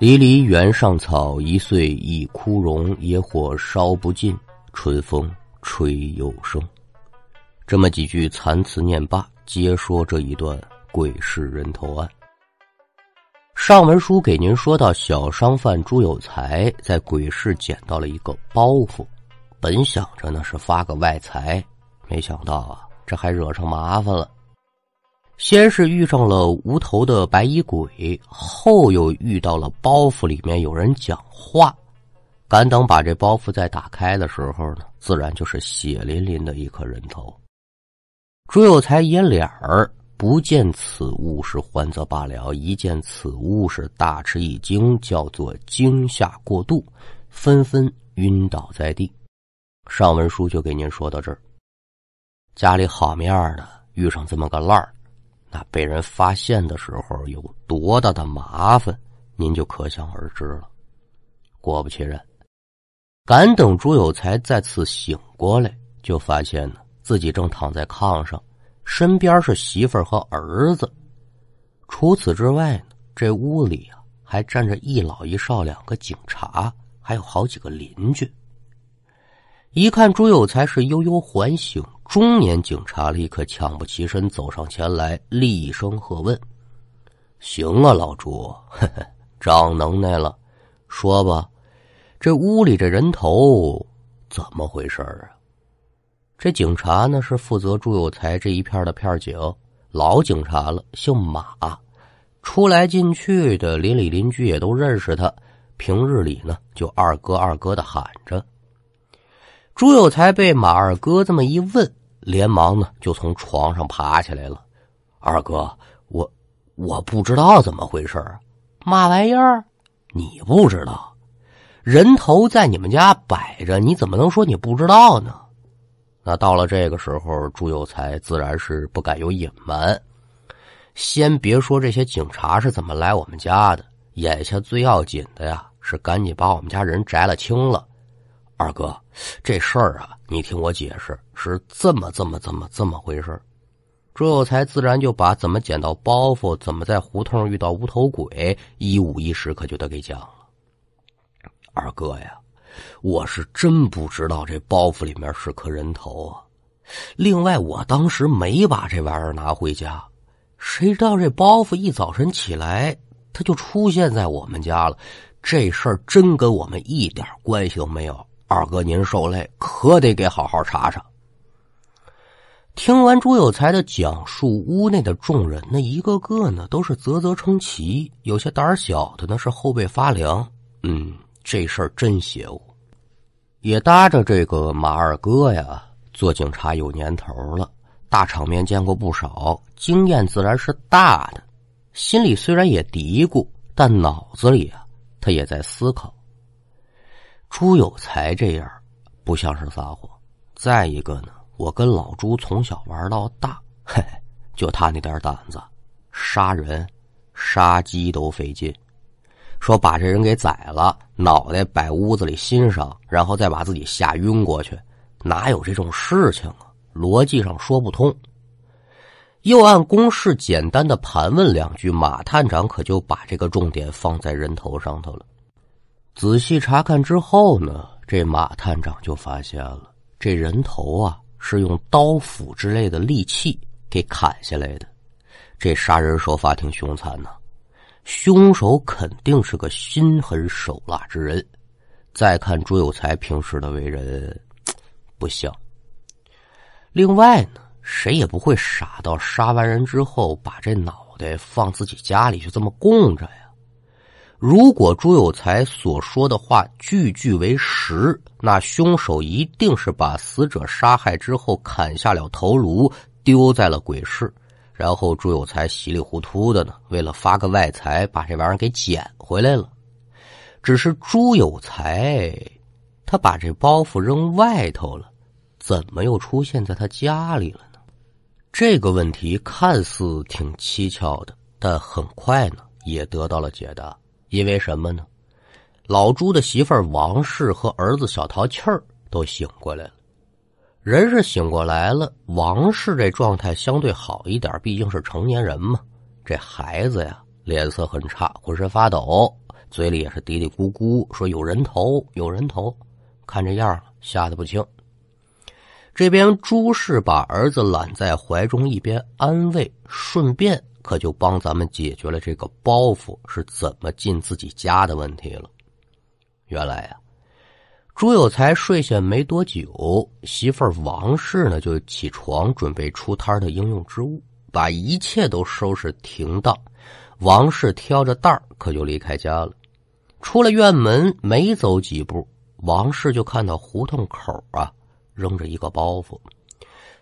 离离原上草，一岁一枯荣。野火烧不尽，春风吹又生。这么几句残词念罢，皆说这一段鬼市人头案。上文书给您说到，小商贩朱有才在鬼市捡到了一个包袱，本想着呢是发个外财，没想到啊，这还惹上麻烦了。先是遇上了无头的白衣鬼，后又遇到了包袱里面有人讲话。赶等把这包袱再打开的时候呢，自然就是血淋淋的一颗人头。朱有才眼脸儿不见此物是欢则罢了，一见此物是大吃一惊，叫做惊吓过度，纷纷晕倒在地。上文书就给您说到这儿。家里好面的遇上这么个烂儿。那被人发现的时候有多大的麻烦，您就可想而知了。果不其然，赶等朱有才再次醒过来，就发现呢自己正躺在炕上，身边是媳妇儿和儿子。除此之外呢，这屋里啊还站着一老一少两个警察，还有好几个邻居。一看朱有才是悠悠缓醒。中年警察立刻抢不起身，走上前来，厉声喝问：“行啊，老朱，呵呵，长能耐了，说吧，这屋里这人头怎么回事啊？”这警察呢是负责朱有才这一片的片警，老警察了，姓马，出来进去的邻里邻居也都认识他，平日里呢就二哥二哥的喊着。朱有才被马二哥这么一问，连忙呢就从床上爬起来了。二哥，我我不知道怎么回事啊，嘛玩意儿？你不知道？人头在你们家摆着，你怎么能说你不知道呢？那到了这个时候，朱有才自然是不敢有隐瞒。先别说这些警察是怎么来我们家的，眼下最要紧的呀，是赶紧把我们家人摘了清了。二哥，这事儿啊，你听我解释，是这么这么这么这么回事朱有才自然就把怎么捡到包袱，怎么在胡同遇到无头鬼，一五一十可就得给讲了。二哥呀，我是真不知道这包袱里面是颗人头啊。另外，我当时没把这玩意儿拿回家，谁知道这包袱一早晨起来，他就出现在我们家了。这事儿真跟我们一点关系都没有。二哥，您受累，可得给好好查查。听完朱有才的讲述，屋内的众人那，一个个呢都是啧啧称奇，有些胆小的呢是后背发凉。嗯，这事儿真邪乎。也搭着这个马二哥呀，做警察有年头了，大场面见过不少，经验自然是大的。心里虽然也嘀咕，但脑子里啊，他也在思考。朱有才这样，不像是撒谎。再一个呢，我跟老朱从小玩到大，嘿，就他那点胆子，杀人、杀鸡都费劲。说把这人给宰了，脑袋摆屋子里欣赏，然后再把自己吓晕过去，哪有这种事情啊？逻辑上说不通。又按公式简单的盘问两句，马探长可就把这个重点放在人头上头了。仔细查看之后呢，这马探长就发现了，这人头啊是用刀斧之类的利器给砍下来的。这杀人手法挺凶残呐，凶手肯定是个心狠手辣之人。再看朱有才平时的为人，不像。另外呢，谁也不会傻到杀完人之后把这脑袋放自己家里就这么供着呀。如果朱有才所说的话句句为实，那凶手一定是把死者杀害之后砍下了头颅，丢在了鬼市，然后朱有才稀里糊涂的呢，为了发个外财，把这玩意儿给捡回来了。只是朱有才，他把这包袱扔外头了，怎么又出现在他家里了呢？这个问题看似挺蹊跷的，但很快呢，也得到了解答。因为什么呢？老朱的媳妇儿王氏和儿子小淘气儿都醒过来了，人是醒过来了。王氏这状态相对好一点，毕竟是成年人嘛。这孩子呀，脸色很差，浑身发抖，嘴里也是嘀嘀咕咕说有人头，有人头。看这样，吓得不轻。这边朱氏把儿子揽在怀中，一边安慰，顺便可就帮咱们解决了这个包袱是怎么进自己家的问题了。原来呀，朱有才睡下没多久，媳妇儿王氏呢就起床准备出摊的应用之物，把一切都收拾停当。王氏挑着担儿可就离开家了。出了院门，没走几步。王氏就看到胡同口啊扔着一个包袱，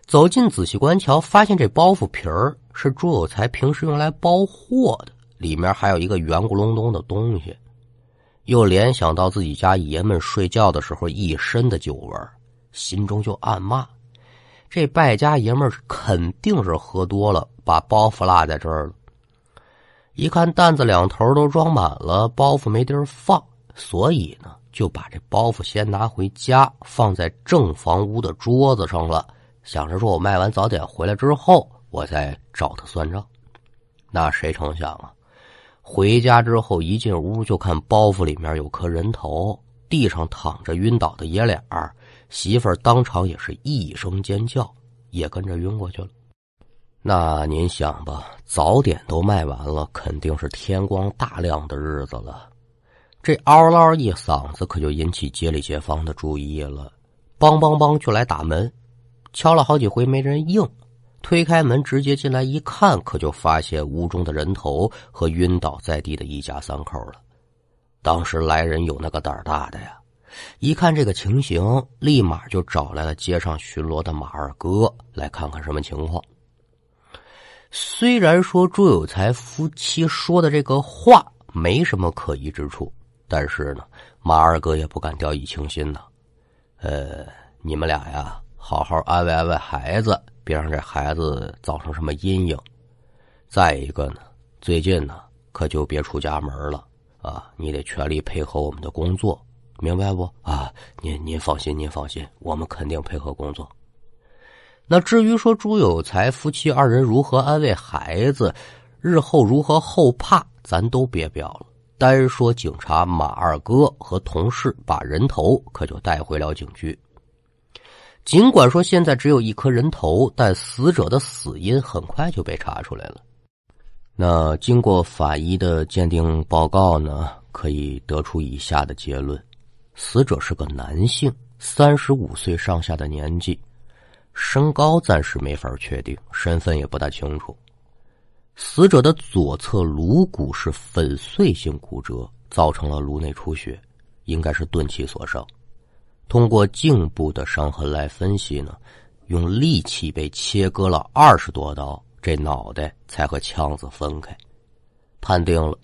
走近仔细观瞧，发现这包袱皮儿是朱有才平时用来包货的，里面还有一个圆咕隆咚的东西，又联想到自己家爷们睡觉的时候一身的酒味心中就暗骂：这败家爷们肯定是喝多了，把包袱落在这儿了。一看担子两头都装满了，包袱没地儿放，所以呢。就把这包袱先拿回家，放在正房屋的桌子上了。想着说，我卖完早点回来之后，我再找他算账。那谁成想啊？回家之后一进屋，就看包袱里面有颗人头，地上躺着晕倒的爷俩儿。媳妇儿当场也是一声尖叫，也跟着晕过去了。那您想吧，早点都卖完了，肯定是天光大亮的日子了。这嗷嗷一嗓子，可就引起街里街坊的注意了，梆梆梆就来打门，敲了好几回没人应，推开门直接进来一看，可就发现屋中的人头和晕倒在地的一家三口了。当时来人有那个胆大的呀，一看这个情形，立马就找来了街上巡逻的马二哥来看看什么情况。虽然说朱有才夫妻说的这个话没什么可疑之处。但是呢，马二哥也不敢掉以轻心呐。呃，你们俩呀，好好安慰安慰孩子，别让这孩子造成什么阴影。再一个呢，最近呢，可就别出家门了啊！你得全力配合我们的工作，明白不？啊，您您放心，您放心，我们肯定配合工作。那至于说朱有才夫妻二人如何安慰孩子，日后如何后怕，咱都别表了。单说警察马二哥和同事把人头可就带回了警局。尽管说现在只有一颗人头，但死者的死因很快就被查出来了。那经过法医的鉴定报告呢，可以得出以下的结论：死者是个男性，三十五岁上下的年纪，身高暂时没法确定，身份也不大清楚。死者的左侧颅骨是粉碎性骨折，造成了颅内出血，应该是钝器所伤。通过颈部的伤痕来分析呢，用利器被切割了二十多刀，这脑袋才和腔子分开。判定了，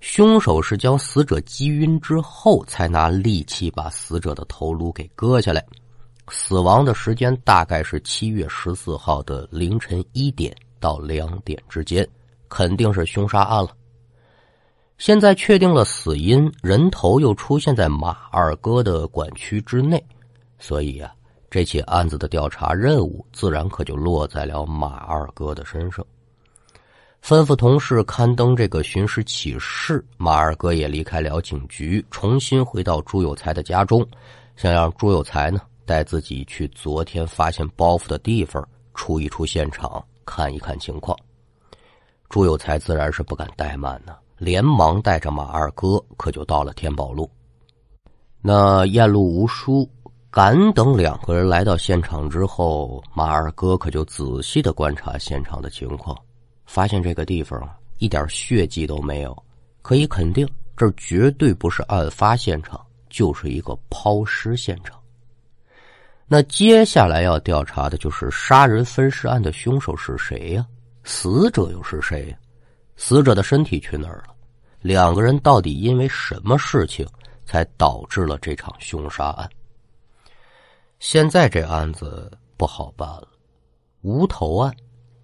凶手是将死者击晕之后，才拿利器把死者的头颅给割下来。死亡的时间大概是七月十四号的凌晨一点。到两点之间，肯定是凶杀案了。现在确定了死因，人头又出现在马二哥的管区之内，所以啊，这起案子的调查任务自然可就落在了马二哥的身上。吩咐同事刊登这个寻尸启事，马二哥也离开了警局，重新回到朱有才的家中，想让朱有才呢带自己去昨天发现包袱的地方，出一出现场。看一看情况，朱有才自然是不敢怠慢呢，连忙带着马二哥，可就到了天宝路。那燕路无书，赶等两个人来到现场之后，马二哥可就仔细的观察现场的情况，发现这个地方，一点血迹都没有，可以肯定，这绝对不是案发现场，就是一个抛尸现场。那接下来要调查的就是杀人分尸案的凶手是谁呀？死者又是谁呀？死者的身体去哪儿了？两个人到底因为什么事情才导致了这场凶杀案？现在这案子不好办了，无头案，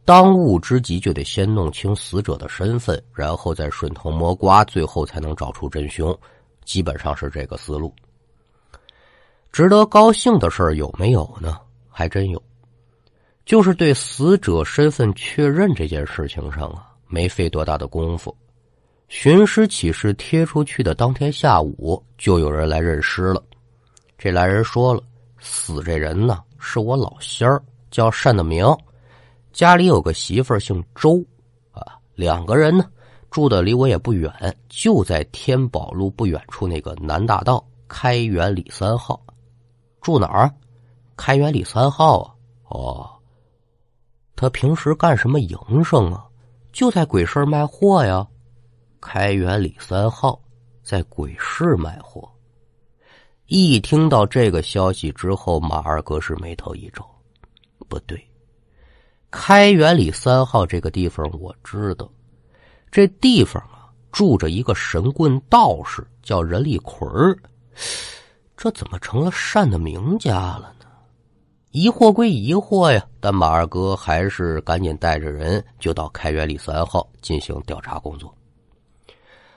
当务之急就得先弄清死者的身份，然后再顺藤摸瓜，最后才能找出真凶。基本上是这个思路。值得高兴的事儿有没有呢？还真有，就是对死者身份确认这件事情上啊，没费多大的功夫。寻尸启事贴出去的当天下午，就有人来认尸了。这来人说了，死这人呢是我老仙儿，叫单德明，家里有个媳妇儿姓周，啊，两个人呢住的离我也不远，就在天宝路不远处那个南大道开元里三号。住哪儿？开元里三号啊。哦，他平时干什么营生啊？就在鬼市卖货呀。开元里三号在鬼市卖货。一听到这个消息之后，马二哥是眉头一皱。不对，开元里三号这个地方我知道，这地方啊住着一个神棍道士，叫任立奎儿。这怎么成了善的名家了呢？疑惑归疑惑呀，但马二哥还是赶紧带着人就到开元里三号进行调查工作。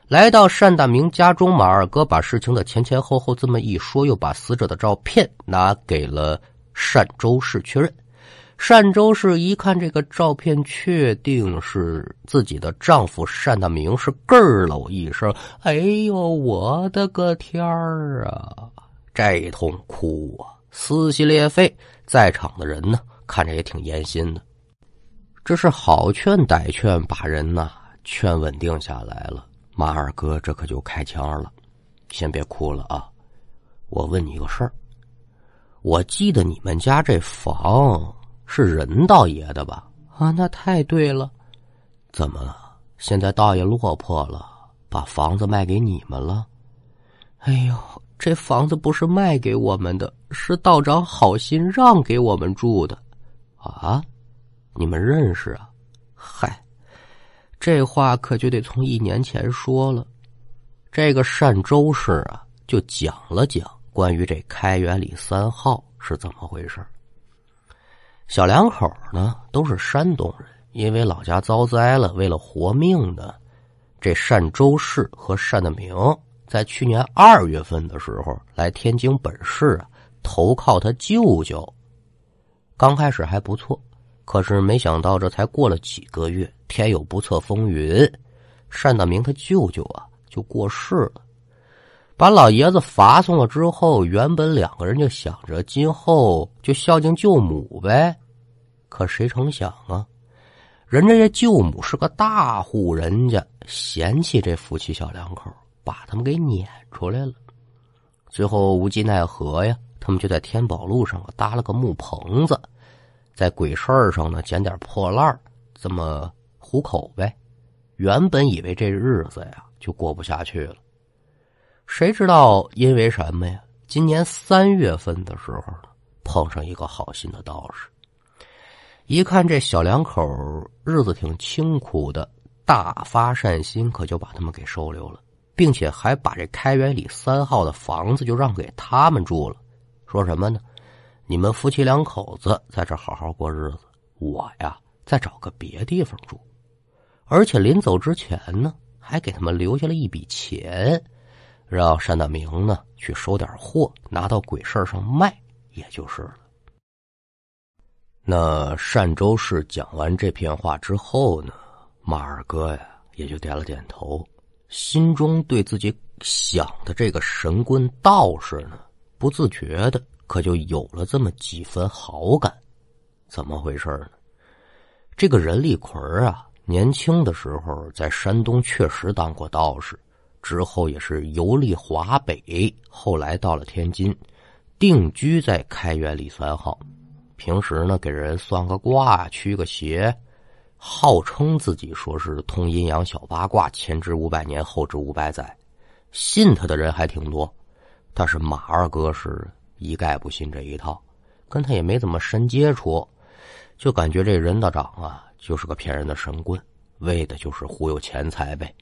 来到单大明家中，马二哥把事情的前前后后这么一说，又把死者的照片拿给了单周氏确认。单周氏一看这个照片，确定是自己的丈夫单大明，是咯喽一声：“哎呦，我的个天儿啊！”这一通哭啊，撕心裂肺。在场的人呢，看着也挺严心的。这是好劝歹劝，把人呐劝稳定下来了。马二哥这可就开腔了，先别哭了啊！我问你个事儿，我记得你们家这房是任道爷的吧？啊，那太对了。怎么了？现在道爷落魄了，把房子卖给你们了？哎呦，这房子不是卖给我们的，是道长好心让给我们住的。啊，你们认识啊？嗨。这话可就得从一年前说了。这个单周氏啊，就讲了讲关于这开元里三号是怎么回事。小两口呢都是山东人，因为老家遭灾了，为了活命呢，这单周氏和单德明在去年二月份的时候来天津本市啊投靠他舅舅。刚开始还不错。可是没想到，这才过了几个月，天有不测风云，单大明他舅舅啊就过世了。把老爷子罚送了之后，原本两个人就想着今后就孝敬舅母呗。可谁成想啊，人家这舅母是个大户人家，嫌弃这夫妻小两口，把他们给撵出来了。最后无计奈何呀，他们就在天宝路上搭了个木棚子。在鬼事儿上呢，捡点破烂这么糊口呗。原本以为这日子呀就过不下去了，谁知道因为什么呀？今年三月份的时候，碰上一个好心的道士，一看这小两口日子挺清苦的，大发善心，可就把他们给收留了，并且还把这开元里三号的房子就让给他们住了。说什么呢？你们夫妻两口子在这好好过日子，我呀再找个别地方住，而且临走之前呢，还给他们留下了一笔钱，让单大明呢去收点货，拿到鬼市上卖，也就是了。那单周氏讲完这片话之后呢，马二哥呀也就点了点头，心中对自己想的这个神棍道士呢，不自觉的。可就有了这么几分好感，怎么回事呢？这个任立奎啊，年轻的时候在山东确实当过道士，之后也是游历华北，后来到了天津，定居在开元里三号。平时呢，给人算个卦、驱个邪，号称自己说是通阴阳小八卦，前知五百年，后知五百载，信他的人还挺多。但是马二哥是。一概不信这一套，跟他也没怎么深接触，就感觉这任道长啊就是个骗人的神棍，为的就是忽悠钱财呗。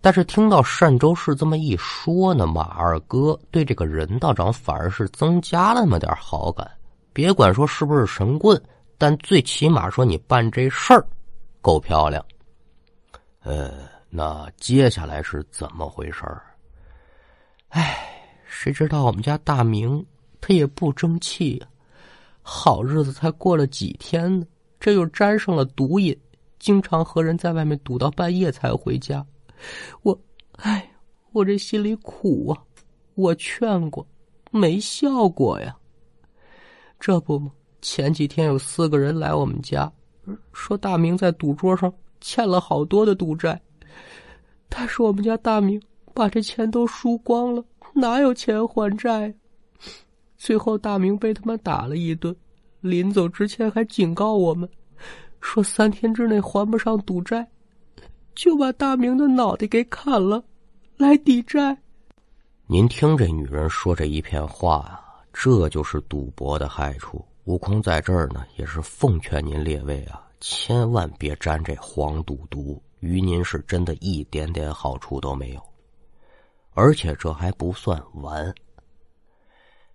但是听到单州市这么一说呢，马二哥对这个任道长反而是增加了那么点好感。别管说是不是神棍，但最起码说你办这事儿够漂亮。呃，那接下来是怎么回事儿？哎。谁知道我们家大明他也不争气呀，好日子才过了几天呢，这又沾上了毒瘾，经常和人在外面赌到半夜才回家。我，哎，我这心里苦啊！我劝过，没效果呀。这不吗，前几天有四个人来我们家，说大明在赌桌上欠了好多的赌债，但是我们家大明把这钱都输光了，哪有钱还债？最后大明被他们打了一顿，临走之前还警告我们，说三天之内还不上赌债。就把大明的脑袋给砍了，来抵债。您听这女人说这一片话啊，这就是赌博的害处。悟空在这儿呢，也是奉劝您列位啊，千万别沾这黄赌毒，于您是真的一点点好处都没有。而且这还不算完，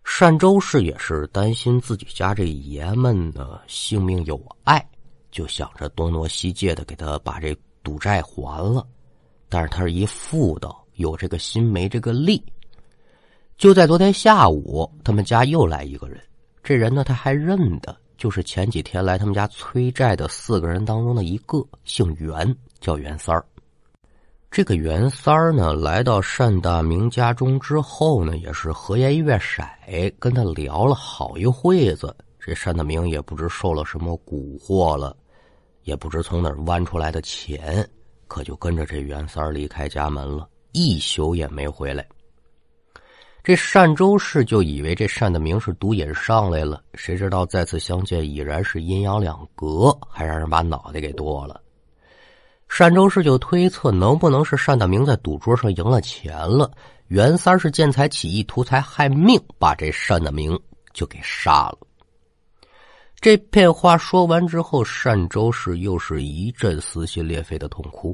单周氏也是担心自己家这爷们的性命有碍，就想着东挪西借的给他把这。赌债还了，但是他是一妇道，有这个心没这个力。就在昨天下午，他们家又来一个人，这人呢他还认得，就是前几天来他们家催债的四个人当中的一个，姓袁，叫袁三儿。这个袁三儿呢，来到单大明家中之后呢，也是和颜悦色，跟他聊了好一会子。这单大明也不知受了什么蛊惑了。也不知从哪儿弯出来的钱，可就跟着这袁三儿离开家门了，一宿也没回来。这单周氏就以为这单的明是毒瘾上来了，谁知道再次相见已然是阴阳两隔，还让人把脑袋给剁了。单周氏就推测，能不能是单大明在赌桌上赢了钱了？袁三是见财起意图财害命，把这单大明就给杀了。这片话说完之后，单周氏又是一阵撕心裂肺的痛哭。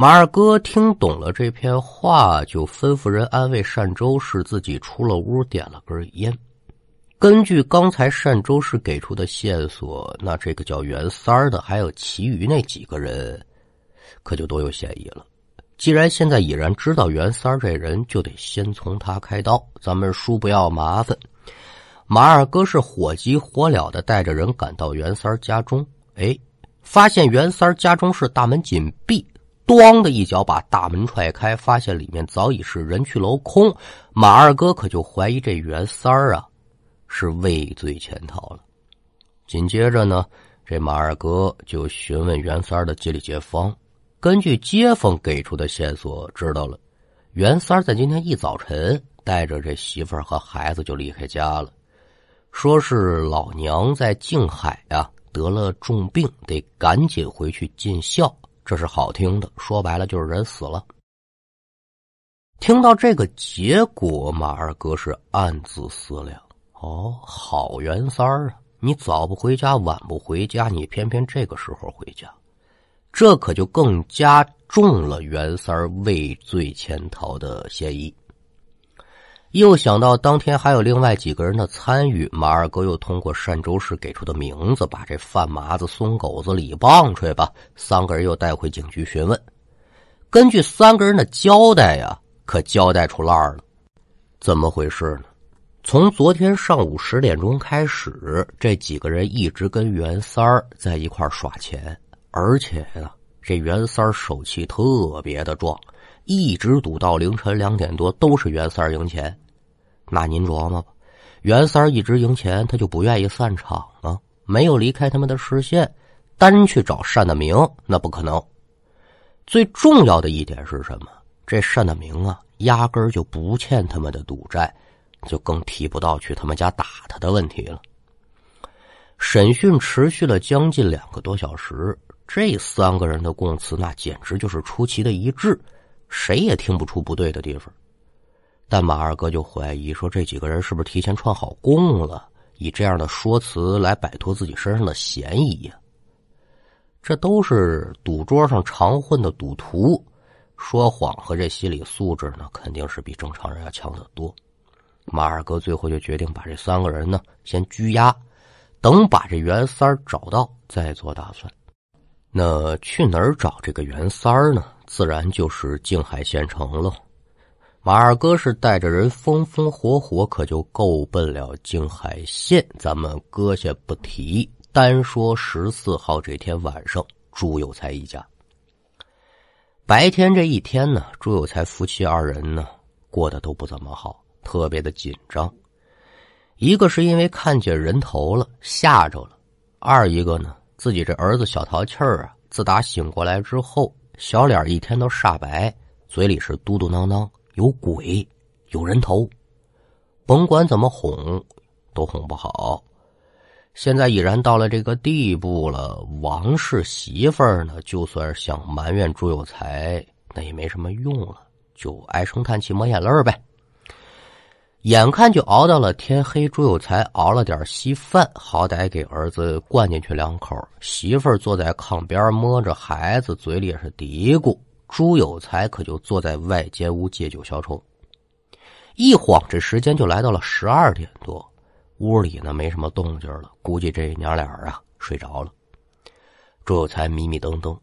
马二哥听懂了这片话，就吩咐人安慰单周是，自己出了屋，点了根烟。根据刚才单周是给出的线索，那这个叫袁三儿的，还有其余那几个人，可就都有嫌疑了。既然现在已然知道袁三儿这人，就得先从他开刀。咱们叔不要麻烦。马二哥是火急火燎的带着人赶到袁三家中，哎，发现袁三家中是大门紧闭，咣的一脚把大门踹开，发现里面早已是人去楼空。马二哥可就怀疑这袁三儿啊是畏罪潜逃了。紧接着呢，这马二哥就询问袁三的街里街坊，根据街坊给出的线索，知道了袁三在今天一早晨带着这媳妇儿和孩子就离开家了。说是老娘在静海呀得了重病，得赶紧回去尽孝。这是好听的，说白了就是人死了。听到这个结果，马二哥是暗自思量：哦，好袁三儿啊，你早不回家，晚不回家，你偏偏这个时候回家，这可就更加重了袁三儿畏罪潜逃的嫌疑。又想到当天还有另外几个人的参与，马二哥又通过单周氏给出的名字，把这范麻子、松狗子、李棒槌吧三个人又带回警局询问。根据三个人的交代呀，可交代出烂了。怎么回事呢？从昨天上午十点钟开始，这几个人一直跟袁三儿在一块耍钱，而且呢，这袁三儿手气特别的壮。一直赌到凌晨两点多，都是袁三赢钱。那您琢磨吧，袁三一直赢钱，他就不愿意散场啊，没有离开他们的视线，单去找单大明那不可能。最重要的一点是什么？这单大明啊，压根儿就不欠他们的赌债，就更提不到去他们家打他的问题了。审讯持续了将近两个多小时，这三个人的供词那简直就是出奇的一致。谁也听不出不对的地方，但马二哥就怀疑说这几个人是不是提前串好供了，以这样的说辞来摆脱自己身上的嫌疑呀？这都是赌桌上常混的赌徒，说谎和这心理素质呢，肯定是比正常人要强得多。马二哥最后就决定把这三个人呢先拘押，等把这袁三找到再做打算。那去哪儿找这个袁三儿呢？自然就是静海县城喽。马二哥是带着人风风火火，可就够奔了静海县。咱们搁下不提，单说十四号这天晚上，朱有才一家。白天这一天呢，朱有才夫妻二人呢过得都不怎么好，特别的紧张。一个是因为看见人头了，吓着了；二一个呢，自己这儿子小淘气儿啊，自打醒过来之后，小脸一天都煞白，嘴里是嘟嘟囔囔，有鬼，有人头，甭管怎么哄，都哄不好。现在已然到了这个地步了，王氏媳妇儿呢，就算是想埋怨朱有才，那也没什么用了，就唉声叹气、抹眼泪呗。眼看就熬到了天黑，朱有才熬了点稀饭，好歹给儿子灌进去两口。媳妇儿坐在炕边摸着孩子，嘴里也是嘀咕。朱有才可就坐在外间屋借酒消愁。一晃这时间就来到了十二点多。屋里呢没什么动静了，估计这娘俩啊睡着了。朱有才迷迷瞪瞪，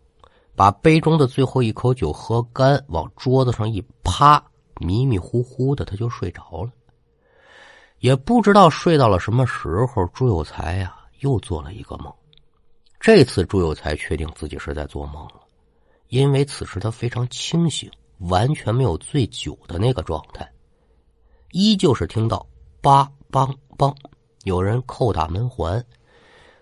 把杯中的最后一口酒喝干，往桌子上一趴，迷迷糊糊的他就睡着了。也不知道睡到了什么时候，朱有才呀又做了一个梦。这次朱有才确定自己是在做梦了，因为此时他非常清醒，完全没有醉酒的那个状态，依旧是听到叭梆。梆！有人叩打门环。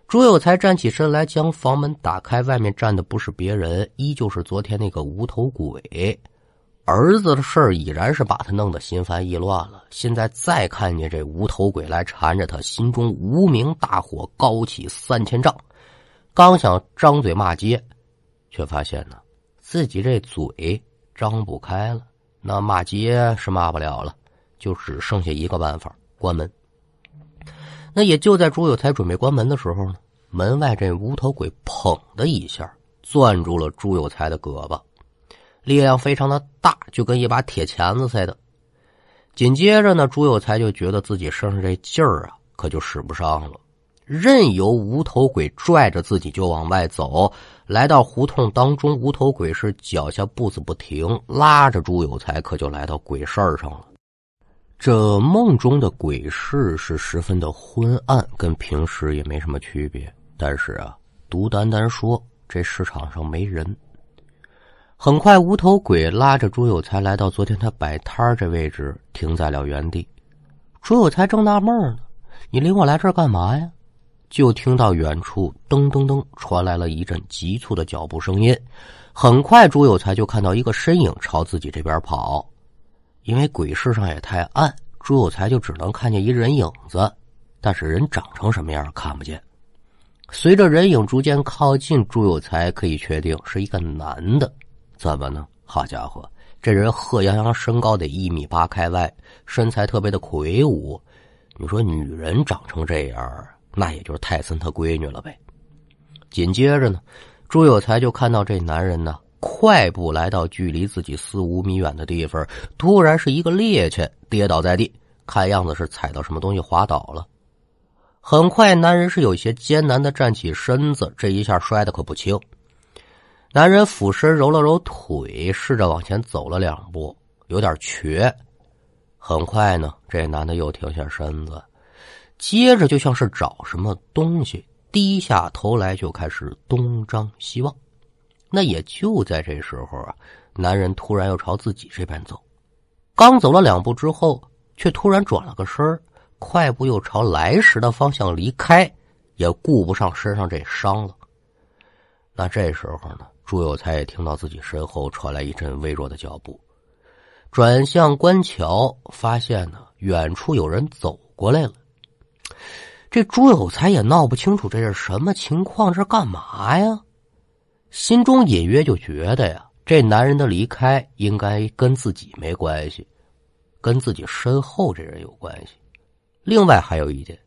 朱有才站起身来，将房门打开。外面站的不是别人，依旧是昨天那个无头鬼。儿子的事儿已然是把他弄得心烦意乱了。现在再看见这无头鬼来缠着他，心中无名大火高起三千丈。刚想张嘴骂街，却发现呢，自己这嘴张不开了。那骂街是骂不了了，就只剩下一个办法：关门。那也就在朱有才准备关门的时候呢，门外这无头鬼砰的一下攥住了朱有才的胳膊，力量非常的大，就跟一把铁钳子似的。紧接着呢，朱有才就觉得自己身上这劲儿啊，可就使不上了，任由无头鬼拽着自己就往外走。来到胡同当中，无头鬼是脚下步子不停，拉着朱有才，可就来到鬼市上了。这梦中的鬼市是十分的昏暗，跟平时也没什么区别。但是啊，独单单说这市场上没人。很快，无头鬼拉着朱有才来到昨天他摆摊这位置，停在了原地。朱有才正纳闷呢，你领我来这儿干嘛呀？就听到远处噔噔噔传来了一阵急促的脚步声音。很快，朱有才就看到一个身影朝自己这边跑。因为鬼市上也太暗，朱有才就只能看见一人影子，但是人长成什么样看不见。随着人影逐渐靠近，朱有才可以确定是一个男的。怎么呢？好家伙，这人贺阳阳身高得一米八开外，身材特别的魁梧。你说女人长成这样，那也就是泰森他闺女了呗。紧接着呢，朱有才就看到这男人呢。快步来到距离自己四五米远的地方，突然是一个趔趄，跌倒在地，看样子是踩到什么东西滑倒了。很快，男人是有些艰难的站起身子，这一下摔的可不轻。男人俯身揉了揉腿，试着往前走了两步，有点瘸。很快呢，这男的又停下身子，接着就像是找什么东西，低下头来就开始东张西望。那也就在这时候啊，男人突然又朝自己这边走，刚走了两步之后，却突然转了个身快步又朝来时的方向离开，也顾不上身上这伤了。那这时候呢，朱有才也听到自己身后传来一阵微弱的脚步，转向观瞧，发现呢，远处有人走过来了。这朱有才也闹不清楚这是什么情况，这干嘛呀？心中隐约就觉得呀，这男人的离开应该跟自己没关系，跟自己身后这人有关系。另外还有一点，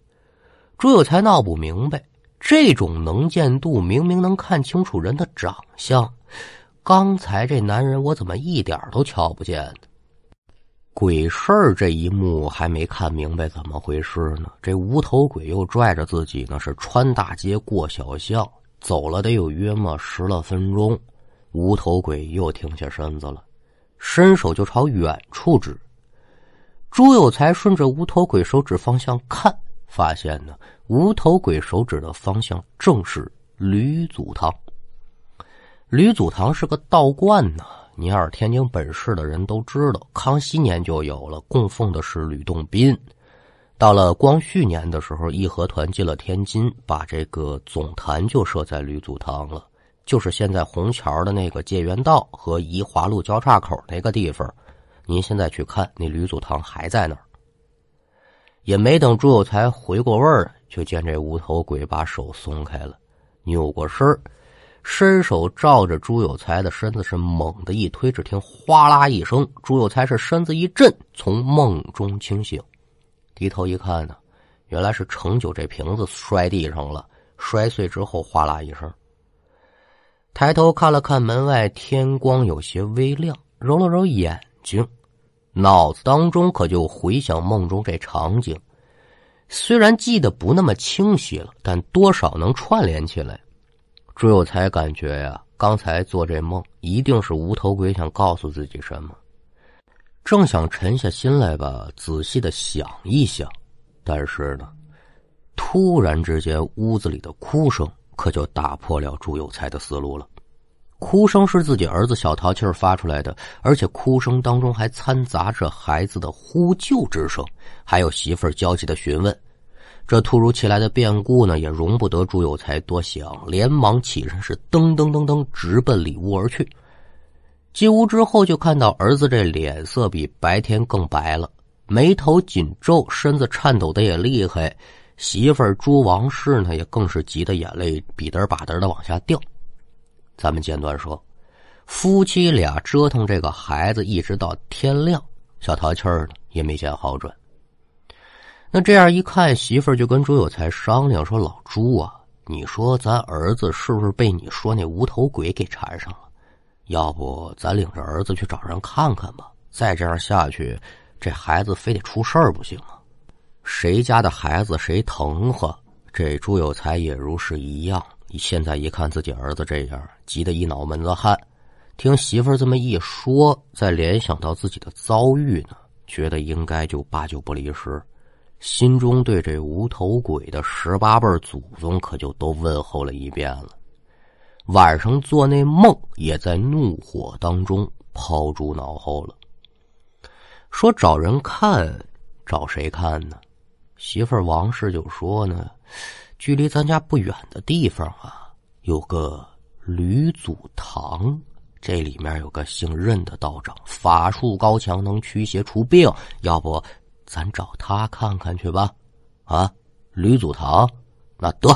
朱有才闹不明白，这种能见度明明能看清楚人的长相，刚才这男人我怎么一点都瞧不见呢？鬼事儿这一幕还没看明白怎么回事呢，这无头鬼又拽着自己呢，是穿大街过小巷。走了得有约莫十来分钟，无头鬼又停下身子了，伸手就朝远处指。朱有才顺着无头鬼手指方向看，发现呢，无头鬼手指的方向正是吕祖堂。吕祖堂是个道观呢，你要是天津本市的人都知道，康熙年就有了，供奉的是吕洞宾。到了光绪年的时候，义和团进了天津，把这个总坛就设在吕祖堂了，就是现在虹桥的那个介元道和宜华路交叉口那个地方。您现在去看，那吕祖堂还在那儿。也没等朱有才回过味儿，就见这无头鬼把手松开了，扭过身伸手照着朱有才的身子是猛地一推，只听哗啦一声，朱有才是身子一震，从梦中清醒。低头一看呢，原来是盛酒这瓶子摔地上了，摔碎之后哗啦一声。抬头看了看门外，天光有些微亮，揉了揉眼睛，脑子当中可就回想梦中这场景。虽然记得不那么清晰了，但多少能串联起来。朱有才感觉呀，刚才做这梦一定是无头鬼想告诉自己什么。正想沉下心来吧，仔细的想一想，但是呢，突然之间，屋子里的哭声可就打破了朱有才的思路了。哭声是自己儿子小淘气发出来的，而且哭声当中还掺杂着孩子的呼救之声，还有媳妇儿焦急的询问。这突如其来的变故呢，也容不得朱有才多想，连忙起身，是噔噔噔噔直奔里屋而去。进屋之后，就看到儿子这脸色比白天更白了，眉头紧皱，身子颤抖的也厉害。媳妇儿朱王氏呢，也更是急得眼泪比嘚吧嘚的往下掉。咱们简短说，夫妻俩折腾这个孩子，一直到天亮，小淘气儿呢也没见好转。那这样一看，媳妇儿就跟朱有才商量说：“老朱啊，你说咱儿子是不是被你说那无头鬼给缠上了？”要不咱领着儿子去找人看看吧？再这样下去，这孩子非得出事儿不行啊！谁家的孩子谁疼呵？这朱有才也如是一样。现在一看自己儿子这样，急得一脑门子汗。听媳妇儿这么一说，再联想到自己的遭遇呢，觉得应该就八九不离十，心中对这无头鬼的十八辈祖宗可就都问候了一遍了。晚上做那梦，也在怒火当中抛诸脑后了。说找人看，找谁看呢？媳妇王氏就说呢，距离咱家不远的地方啊，有个吕祖堂，这里面有个姓任的道长，法术高强，能驱邪除病。要不咱找他看看去吧？啊，吕祖堂，那得。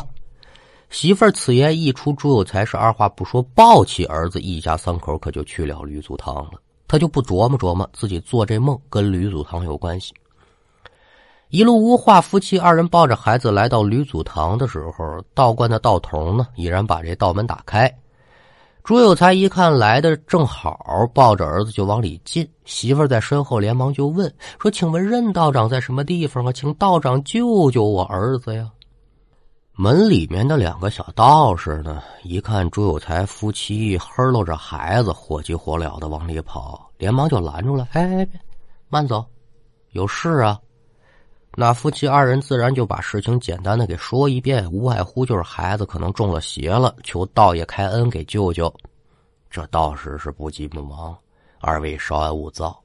媳妇儿此言一出，朱有才是二话不说，抱起儿子，一家三口可就去了吕祖堂了。他就不琢磨琢磨自己做这梦跟吕祖堂有关系。一路无话，夫妻二人抱着孩子来到吕祖堂的时候，道观的道童呢已然把这道门打开。朱有才一看来的正好，抱着儿子就往里进。媳妇在身后连忙就问说：“请问任道长在什么地方啊？请道长救救我儿子呀！”门里面的两个小道士呢，一看朱有才夫妻呵喽着孩子，火急火燎的往里跑，连忙就拦住了。哎，慢走，有事啊！那夫妻二人自然就把事情简单的给说一遍，无外乎就是孩子可能中了邪了，求道爷开恩给救救。这道士是不急不忙，二位稍安勿躁，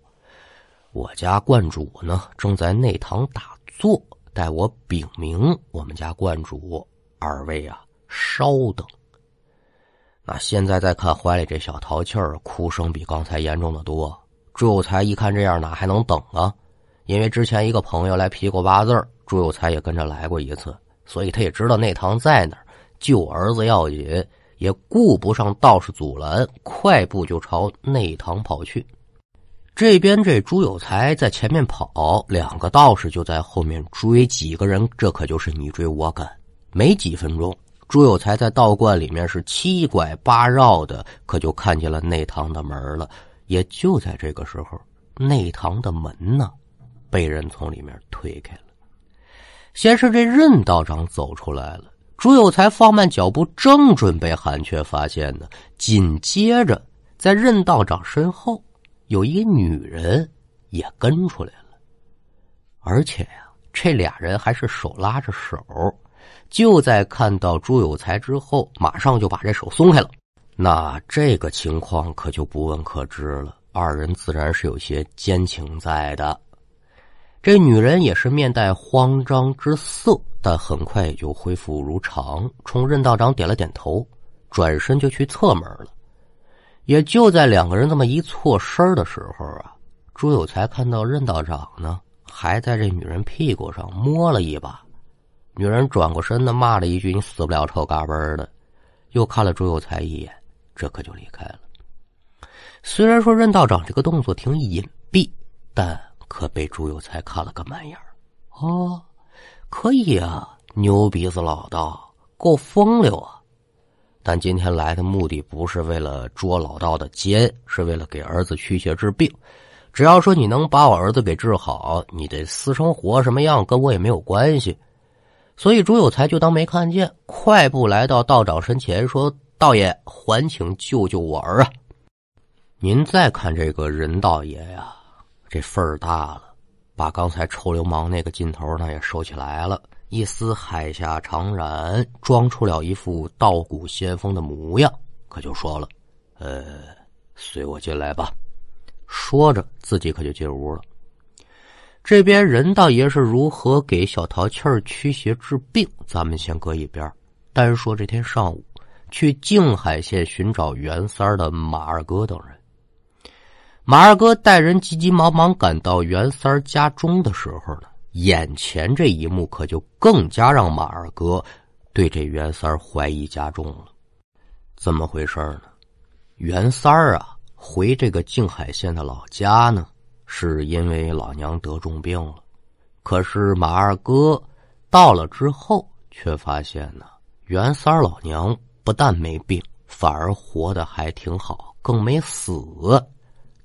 我家观主呢正在内堂打坐。待我禀明我们家观主，二位啊，稍等。那现在再看怀里这小淘气儿，哭声比刚才严重的多。朱有才一看这样，哪还能等啊？因为之前一个朋友来批过八字朱有才也跟着来过一次，所以他也知道内堂在哪儿，救儿子要紧，也顾不上道士阻拦，快步就朝内堂跑去。这边这朱有才在前面跑，两个道士就在后面追。几个人，这可就是你追我赶。没几分钟，朱有才在道观里面是七拐八绕的，可就看见了内堂的门了。也就在这个时候，内堂的门呢，被人从里面推开了。先是这任道长走出来了，朱有才放慢脚步，正准备喊，却发现呢，紧接着在任道长身后。有一个女人也跟出来了，而且呀，这俩人还是手拉着手。就在看到朱有才之后，马上就把这手松开了。那这个情况可就不问可知了，二人自然是有些奸情在的。这女人也是面带慌张之色，但很快就恢复如常，冲任道长点了点头，转身就去侧门了。也就在两个人这么一错身的时候啊，朱有才看到任道长呢，还在这女人屁股上摸了一把。女人转过身呢，骂了一句：“你死不了臭嘎嘣的！”又看了朱有才一眼，这可就离开了。虽然说任道长这个动作挺隐蔽，但……可被朱有才看了个满眼哦，可以啊，牛鼻子老道，够风流啊！但今天来的目的不是为了捉老道的奸，是为了给儿子驱邪治病。只要说你能把我儿子给治好，你的私生活什么样跟我也没有关系。所以朱有才就当没看见，快步来到道长身前说：“道爷，还请救救我儿啊！”您再看这个任道爷呀。这份儿大了，把刚才臭流氓那个劲头呢也收起来了，一丝海下长髯，装出了一副道骨仙风的模样，可就说了：“呃，随我进来吧。”说着，自己可就进屋了。这边任大爷是如何给小淘气儿驱邪治病，咱们先搁一边。单说这天上午去静海县寻找袁三儿的马二哥等人。马二哥带人急急忙忙赶到袁三儿家中的时候呢，眼前这一幕可就更加让马二哥对这袁三儿怀疑加重了。怎么回事呢？袁三儿啊，回这个静海县的老家呢，是因为老娘得重病了。可是马二哥到了之后，却发现呢，袁三儿老娘不但没病，反而活得还挺好，更没死。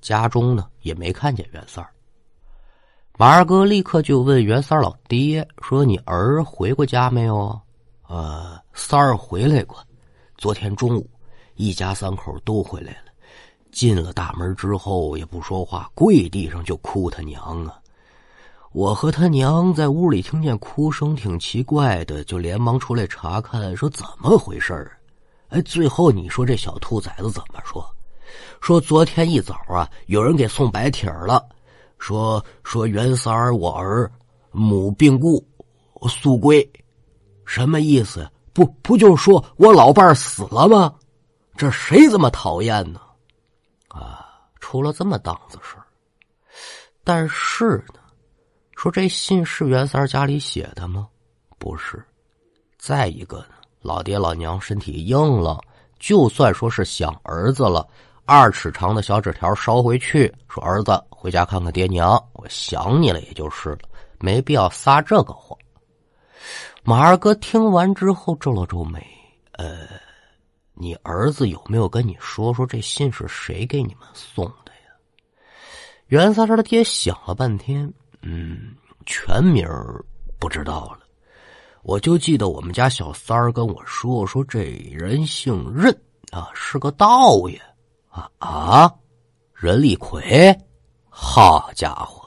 家中呢也没看见袁三儿，马二哥立刻就问袁三儿老爹说：“你儿回过家没有？”“呃，三儿回来过，昨天中午一家三口都回来了。进了大门之后也不说话，跪地上就哭他娘啊！我和他娘在屋里听见哭声挺奇怪的，就连忙出来查看，说怎么回事儿？哎，最后你说这小兔崽子怎么说？”说昨天一早啊，有人给送白帖了，说说袁三儿我儿母病故，速归，什么意思？不不就是说我老伴儿死了吗？这谁这么讨厌呢？啊，出了这么档子事儿。但是呢，说这信是袁三儿家里写的吗？不是。再一个呢，老爹老娘身体硬了，就算说是想儿子了。二尺长的小纸条捎回去，说：“儿子回家看看爹娘，我想你了，也就是了，没必要撒这个谎。”马二哥听完之后皱了皱眉：“呃，你儿子有没有跟你说说这信是谁给你们送的呀？”袁三儿的爹想了半天：“嗯，全名不知道了，我就记得我们家小三儿跟我说，说这人姓任啊，是个道爷。”啊啊！任立奎，好家伙！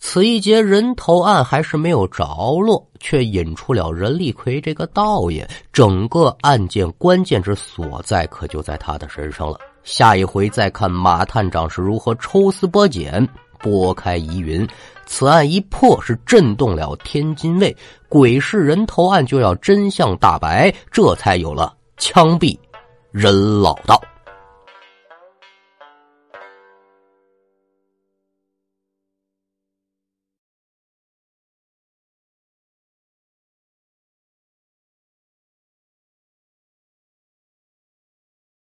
此一节人头案还是没有着落，却引出了任立奎这个道爷。整个案件关键之所在，可就在他的身上了。下一回再看马探长是如何抽丝剥茧、拨开疑云。此案一破，是震动了天津卫。鬼市人头案就要真相大白，这才有了枪毙任老道。